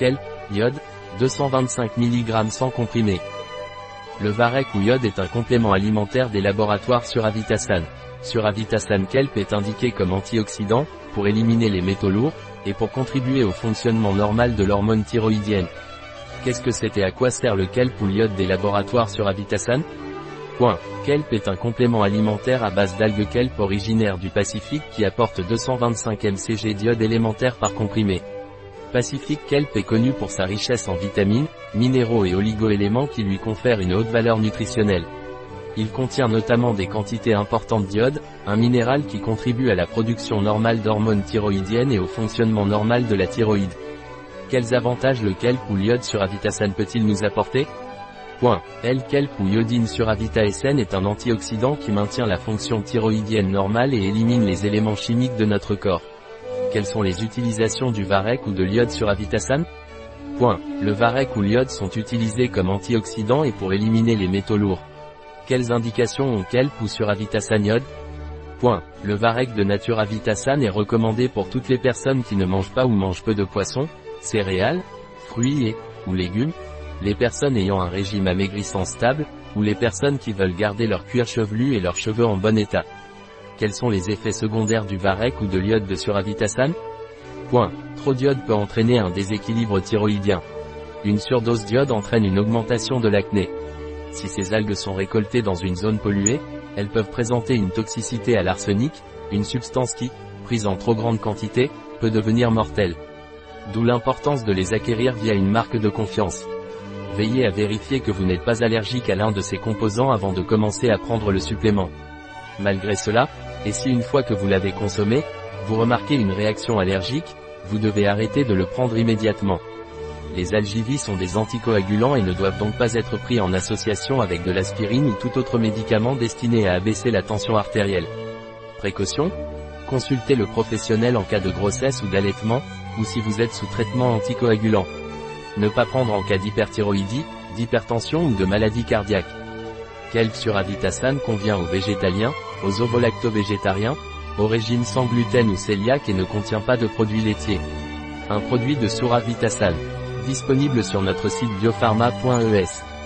Kelp, iode, 225 mg sans comprimé. Le varech ou iode est un complément alimentaire des laboratoires sur Avitasan. Sur Avitasan Kelp est indiqué comme antioxydant, pour éliminer les métaux lourds, et pour contribuer au fonctionnement normal de l'hormone thyroïdienne. Qu'est-ce que c'est et à quoi sert le kelp ou l'iode des laboratoires sur Avitasan Point. Kelp est un complément alimentaire à base d'algues kelp originaire du Pacifique qui apporte 225 mcg d'iode élémentaire par comprimé. Pacific Kelp est connu pour sa richesse en vitamines, minéraux et oligoéléments qui lui confèrent une haute valeur nutritionnelle. Il contient notamment des quantités importantes d'iode, un minéral qui contribue à la production normale d'hormones thyroïdiennes et au fonctionnement normal de la thyroïde. Quels avantages le kelp ou l'iode sur Avitasan peut-il nous apporter? Point. L-kelp ou iodine sur est un antioxydant qui maintient la fonction thyroïdienne normale et élimine les éléments chimiques de notre corps. Quelles sont les utilisations du varech ou de l'iode sur Avitasan? Point. Le varech ou l'iode sont utilisés comme antioxydants et pour éliminer les métaux lourds. Quelles indications ont kelp ou sur Avitasan iode? Point. Le varech de nature Avitasan est recommandé pour toutes les personnes qui ne mangent pas ou mangent peu de poissons, céréales, fruits et, ou légumes, les personnes ayant un régime amaigrissant stable, ou les personnes qui veulent garder leur cuir chevelu et leurs cheveux en bon état. Quels sont les effets secondaires du varech ou de l'iode de suravitasan Point. Trop d'iode peut entraîner un déséquilibre thyroïdien. Une surdose d'iode entraîne une augmentation de l'acné. Si ces algues sont récoltées dans une zone polluée, elles peuvent présenter une toxicité à l'arsenic, une substance qui, prise en trop grande quantité, peut devenir mortelle. D'où l'importance de les acquérir via une marque de confiance. Veillez à vérifier que vous n'êtes pas allergique à l'un de ces composants avant de commencer à prendre le supplément. Malgré cela, et si une fois que vous l'avez consommé, vous remarquez une réaction allergique, vous devez arrêter de le prendre immédiatement. Les algivis sont des anticoagulants et ne doivent donc pas être pris en association avec de l'aspirine ou tout autre médicament destiné à abaisser la tension artérielle. Précaution Consultez le professionnel en cas de grossesse ou d'allaitement, ou si vous êtes sous traitement anticoagulant. Ne pas prendre en cas d'hyperthyroïdie, d'hypertension ou de maladie cardiaque. Kelp sur Avitasan convient aux végétaliens, aux ovolacto-végétariens, au régime sans gluten ou cœliaque et ne contient pas de produits laitiers. Un produit de Suravitasan. Disponible sur notre site biopharma.es.